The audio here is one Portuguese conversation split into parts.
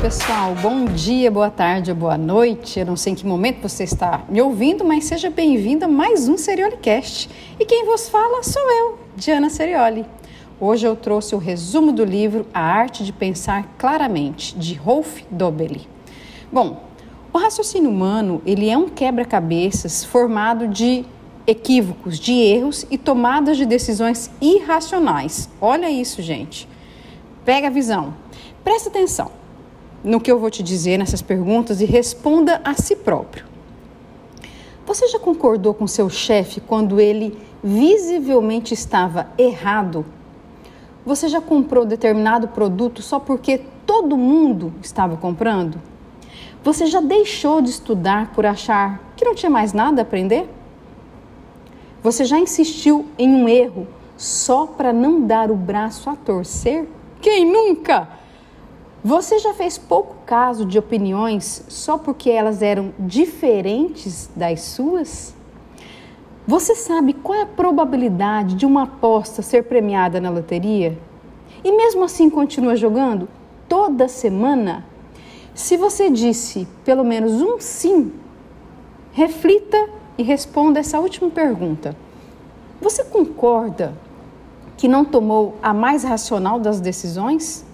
pessoal, bom dia, boa tarde, boa noite. Eu não sei em que momento você está me ouvindo, mas seja bem-vindo a mais um Seriolicast. E quem vos fala sou eu, Diana Serioli. Hoje eu trouxe o resumo do livro A Arte de Pensar Claramente, de Rolf Dobelli. Bom, o raciocínio humano ele é um quebra-cabeças formado de equívocos, de erros e tomadas de decisões irracionais. Olha isso, gente. Pega a visão. Presta atenção no que eu vou te dizer nessas perguntas e responda a si próprio. Você já concordou com seu chefe quando ele visivelmente estava errado? Você já comprou determinado produto só porque todo mundo estava comprando? Você já deixou de estudar por achar que não tinha mais nada a aprender? Você já insistiu em um erro só para não dar o braço a torcer? Quem nunca? Você já fez pouco caso de opiniões só porque elas eram diferentes das suas? Você sabe qual é a probabilidade de uma aposta ser premiada na loteria? E mesmo assim continua jogando toda semana? Se você disse pelo menos um sim, reflita e responda essa última pergunta. Você concorda que não tomou a mais racional das decisões?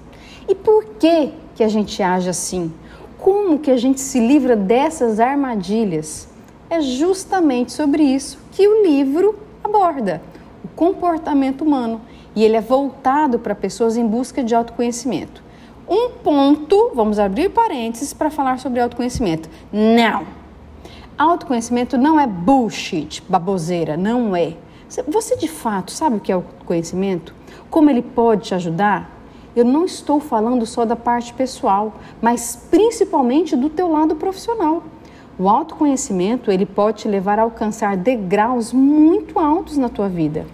E por que que a gente age assim? Como que a gente se livra dessas armadilhas? É justamente sobre isso que o livro aborda, o comportamento humano, e ele é voltado para pessoas em busca de autoconhecimento. Um ponto, vamos abrir parênteses para falar sobre autoconhecimento. Não. Autoconhecimento não é bullshit, baboseira, não é. Você de fato sabe o que é autoconhecimento? Como ele pode te ajudar? Eu não estou falando só da parte pessoal, mas principalmente do teu lado profissional. O autoconhecimento, ele pode te levar a alcançar degraus muito altos na tua vida,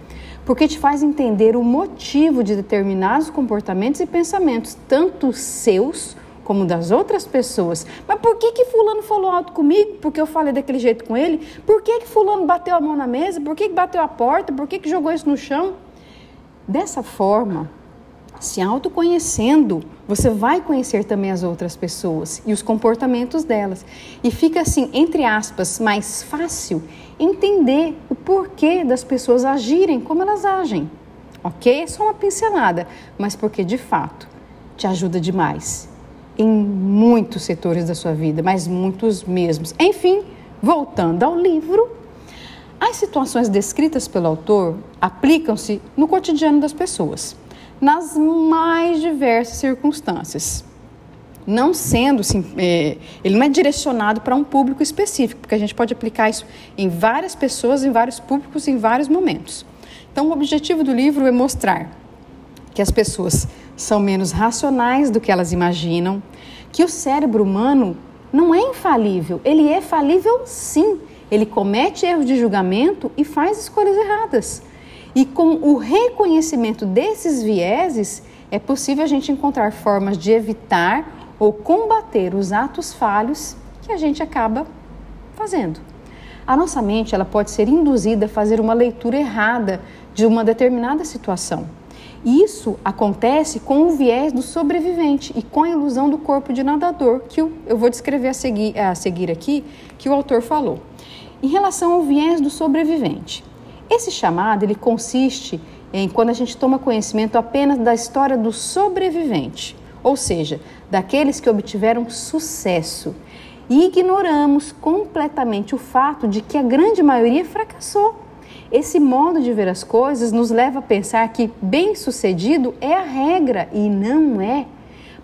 porque te faz entender o motivo de determinados comportamentos e pensamentos, tanto seus como das outras pessoas. Mas por que que fulano falou alto comigo? Porque eu falei daquele jeito com ele? Por que que fulano bateu a mão na mesa? Por que que bateu a porta? Por que que jogou isso no chão? Dessa forma, se autoconhecendo, você vai conhecer também as outras pessoas e os comportamentos delas. E fica assim, entre aspas, mais fácil entender o porquê das pessoas agirem como elas agem. Ok? É só uma pincelada, mas porque de fato te ajuda demais em muitos setores da sua vida, mas muitos mesmos. Enfim, voltando ao livro, as situações descritas pelo autor aplicam-se no cotidiano das pessoas nas mais diversas circunstâncias. Não sendo, é, ele não é direcionado para um público específico, porque a gente pode aplicar isso em várias pessoas, em vários públicos, em vários momentos. Então, o objetivo do livro é mostrar que as pessoas são menos racionais do que elas imaginam, que o cérebro humano não é infalível, ele é falível sim. Ele comete erros de julgamento e faz escolhas erradas. E com o reconhecimento desses vieses, é possível a gente encontrar formas de evitar ou combater os atos falhos que a gente acaba fazendo. A nossa mente ela pode ser induzida a fazer uma leitura errada de uma determinada situação. Isso acontece com o viés do sobrevivente e com a ilusão do corpo de nadador, que eu vou descrever a seguir, a seguir aqui, que o autor falou. Em relação ao viés do sobrevivente, esse chamado ele consiste em quando a gente toma conhecimento apenas da história do sobrevivente, ou seja, daqueles que obtiveram sucesso, e ignoramos completamente o fato de que a grande maioria fracassou. Esse modo de ver as coisas nos leva a pensar que bem-sucedido é a regra e não é.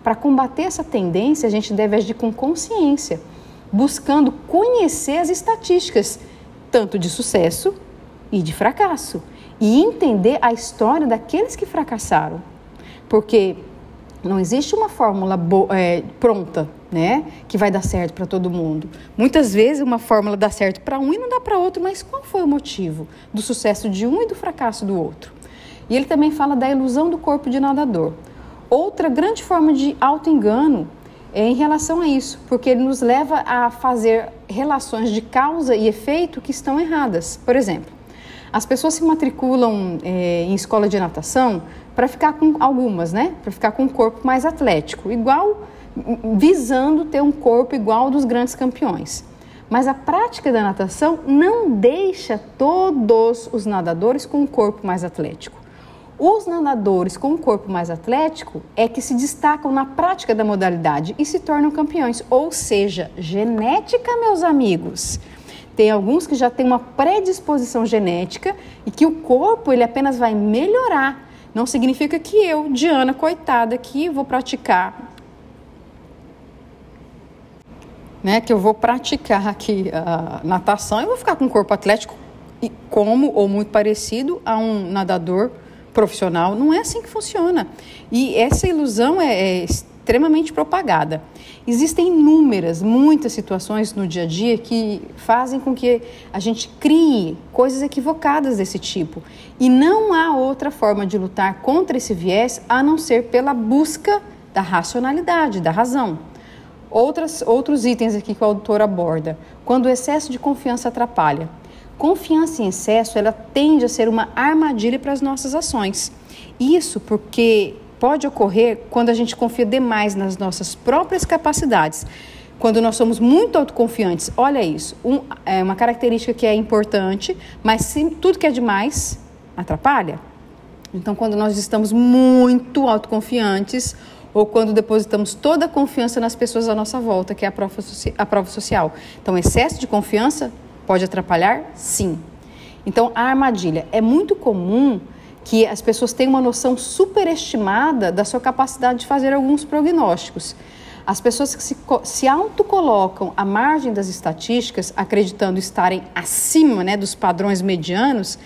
Para combater essa tendência, a gente deve agir com consciência, buscando conhecer as estatísticas, tanto de sucesso e de fracasso e entender a história daqueles que fracassaram. Porque não existe uma fórmula é, pronta, né, que vai dar certo para todo mundo. Muitas vezes uma fórmula dá certo para um e não dá para outro, mas qual foi o motivo do sucesso de um e do fracasso do outro? E ele também fala da ilusão do corpo de nadador. Outra grande forma de auto-engano é em relação a isso, porque ele nos leva a fazer relações de causa e efeito que estão erradas. Por exemplo, as pessoas se matriculam é, em escola de natação para ficar com algumas, né? Para ficar com um corpo mais atlético, igual visando ter um corpo igual ao dos grandes campeões. Mas a prática da natação não deixa todos os nadadores com um corpo mais atlético. Os nadadores com um corpo mais atlético é que se destacam na prática da modalidade e se tornam campeões. Ou seja, genética, meus amigos. Tem alguns que já têm uma predisposição genética e que o corpo ele apenas vai melhorar. Não significa que eu, Diana, coitada, aqui vou praticar né, que eu vou praticar aqui a natação e vou ficar com um corpo atlético como ou muito parecido a um nadador profissional. Não é assim que funciona. E essa ilusão é, é extremamente propagada. Existem inúmeras, muitas situações no dia a dia que fazem com que a gente crie coisas equivocadas desse tipo. E não há outra forma de lutar contra esse viés a não ser pela busca da racionalidade, da razão. Outras, outros itens aqui que o autor aborda. Quando o excesso de confiança atrapalha. Confiança em excesso, ela tende a ser uma armadilha para as nossas ações. Isso porque pode ocorrer quando a gente confia demais nas nossas próprias capacidades. Quando nós somos muito autoconfiantes, olha isso, um, é uma característica que é importante, mas se tudo que é demais atrapalha. Então, quando nós estamos muito autoconfiantes, ou quando depositamos toda a confiança nas pessoas à nossa volta, que é a prova, a prova social. Então, excesso de confiança pode atrapalhar? Sim. Então, a armadilha. É muito comum que as pessoas tenham uma noção superestimada da sua capacidade de fazer alguns prognósticos. As pessoas que se, se autocolocam à margem das estatísticas, acreditando estarem acima né, dos padrões medianos,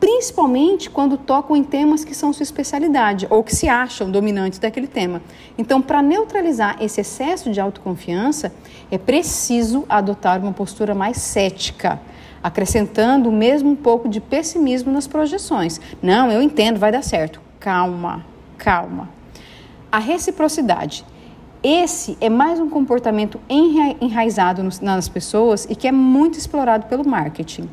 principalmente quando tocam em temas que são sua especialidade ou que se acham dominantes daquele tema. Então, para neutralizar esse excesso de autoconfiança, é preciso adotar uma postura mais cética, acrescentando mesmo um pouco de pessimismo nas projeções. Não, eu entendo, vai dar certo. Calma, calma. A reciprocidade. Esse é mais um comportamento enraizado nas pessoas e que é muito explorado pelo marketing.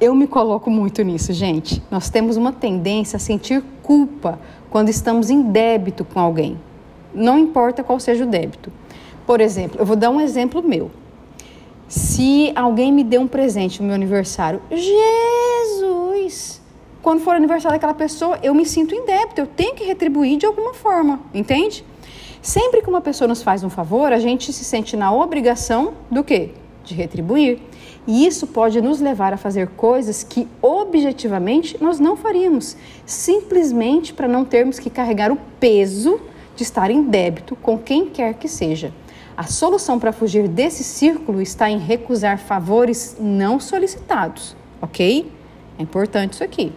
Eu me coloco muito nisso, gente. Nós temos uma tendência a sentir culpa quando estamos em débito com alguém. Não importa qual seja o débito. Por exemplo, eu vou dar um exemplo meu. Se alguém me deu um presente no meu aniversário, Jesus! Quando for aniversário daquela pessoa, eu me sinto em débito, eu tenho que retribuir de alguma forma, entende? Sempre que uma pessoa nos faz um favor, a gente se sente na obrigação do quê? De retribuir. E isso pode nos levar a fazer coisas que objetivamente nós não faríamos, simplesmente para não termos que carregar o peso de estar em débito com quem quer que seja. A solução para fugir desse círculo está em recusar favores não solicitados, ok? É importante isso aqui.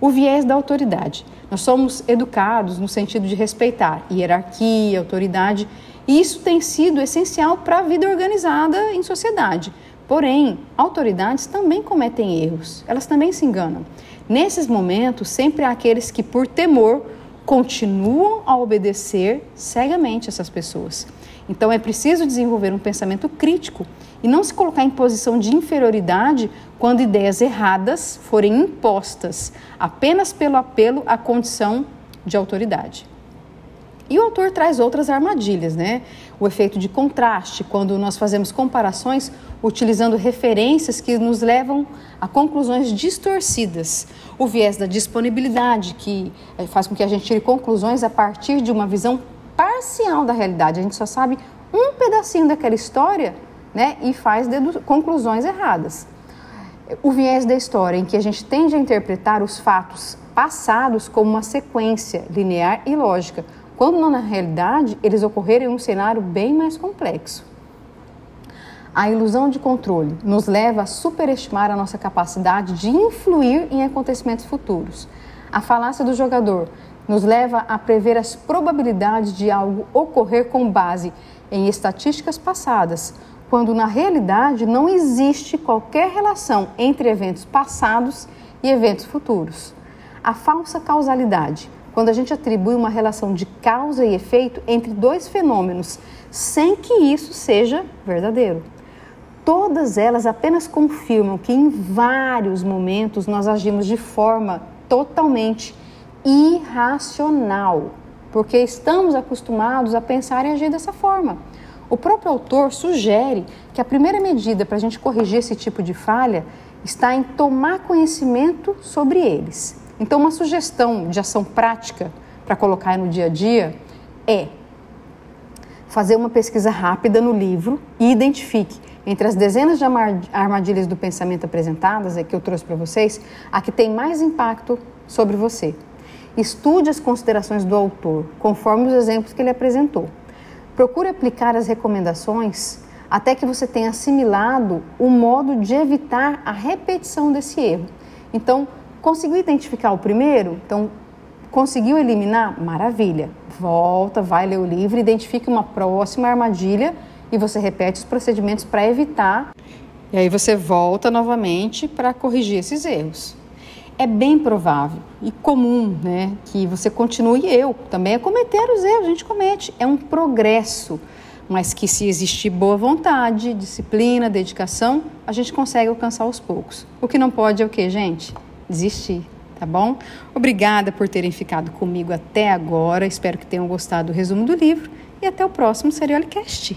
O viés da autoridade. Nós somos educados no sentido de respeitar hierarquia, autoridade, e isso tem sido essencial para a vida organizada em sociedade. Porém, autoridades também cometem erros, elas também se enganam. Nesses momentos, sempre há aqueles que, por temor, continuam a obedecer cegamente essas pessoas. Então, é preciso desenvolver um pensamento crítico e não se colocar em posição de inferioridade quando ideias erradas forem impostas apenas pelo apelo à condição de autoridade. E o autor traz outras armadilhas, né? O efeito de contraste, quando nós fazemos comparações utilizando referências que nos levam a conclusões distorcidas. O viés da disponibilidade, que eh, faz com que a gente tire conclusões a partir de uma visão parcial da realidade. A gente só sabe um pedacinho daquela história né, e faz conclusões erradas. O viés da história, em que a gente tende a interpretar os fatos passados como uma sequência linear e lógica, quando na realidade eles ocorreram em um cenário bem mais complexo. A ilusão de controle nos leva a superestimar a nossa capacidade de influir em acontecimentos futuros. A falácia do jogador nos leva a prever as probabilidades de algo ocorrer com base em estatísticas passadas, quando na realidade não existe qualquer relação entre eventos passados e eventos futuros. A falsa causalidade, quando a gente atribui uma relação de causa e efeito entre dois fenômenos, sem que isso seja verdadeiro. Todas elas apenas confirmam que em vários momentos nós agimos de forma totalmente irracional. porque estamos acostumados a pensar e agir dessa forma. O próprio autor sugere que a primeira medida para a gente corrigir esse tipo de falha está em tomar conhecimento sobre eles. Então, uma sugestão de ação prática para colocar no dia a dia é fazer uma pesquisa rápida no livro e identifique entre as dezenas de armadilhas do pensamento apresentadas, é que eu trouxe para vocês, a que tem mais impacto sobre você. Estude as considerações do autor, conforme os exemplos que ele apresentou. Procure aplicar as recomendações até que você tenha assimilado o modo de evitar a repetição desse erro. Então, conseguiu identificar o primeiro? Então, conseguiu eliminar? Maravilha. Volta, vai ler o livro, identifique uma próxima armadilha e você repete os procedimentos para evitar. E aí você volta novamente para corrigir esses erros. É bem provável e comum né, que você continue, eu também, a cometer os erros, a gente comete. É um progresso, mas que se existir boa vontade, disciplina, dedicação, a gente consegue alcançar aos poucos. O que não pode é o que, gente? Desistir tá bom? Obrigada por terem ficado comigo até agora. Espero que tenham gostado do resumo do livro e até o próximo Seriolicast.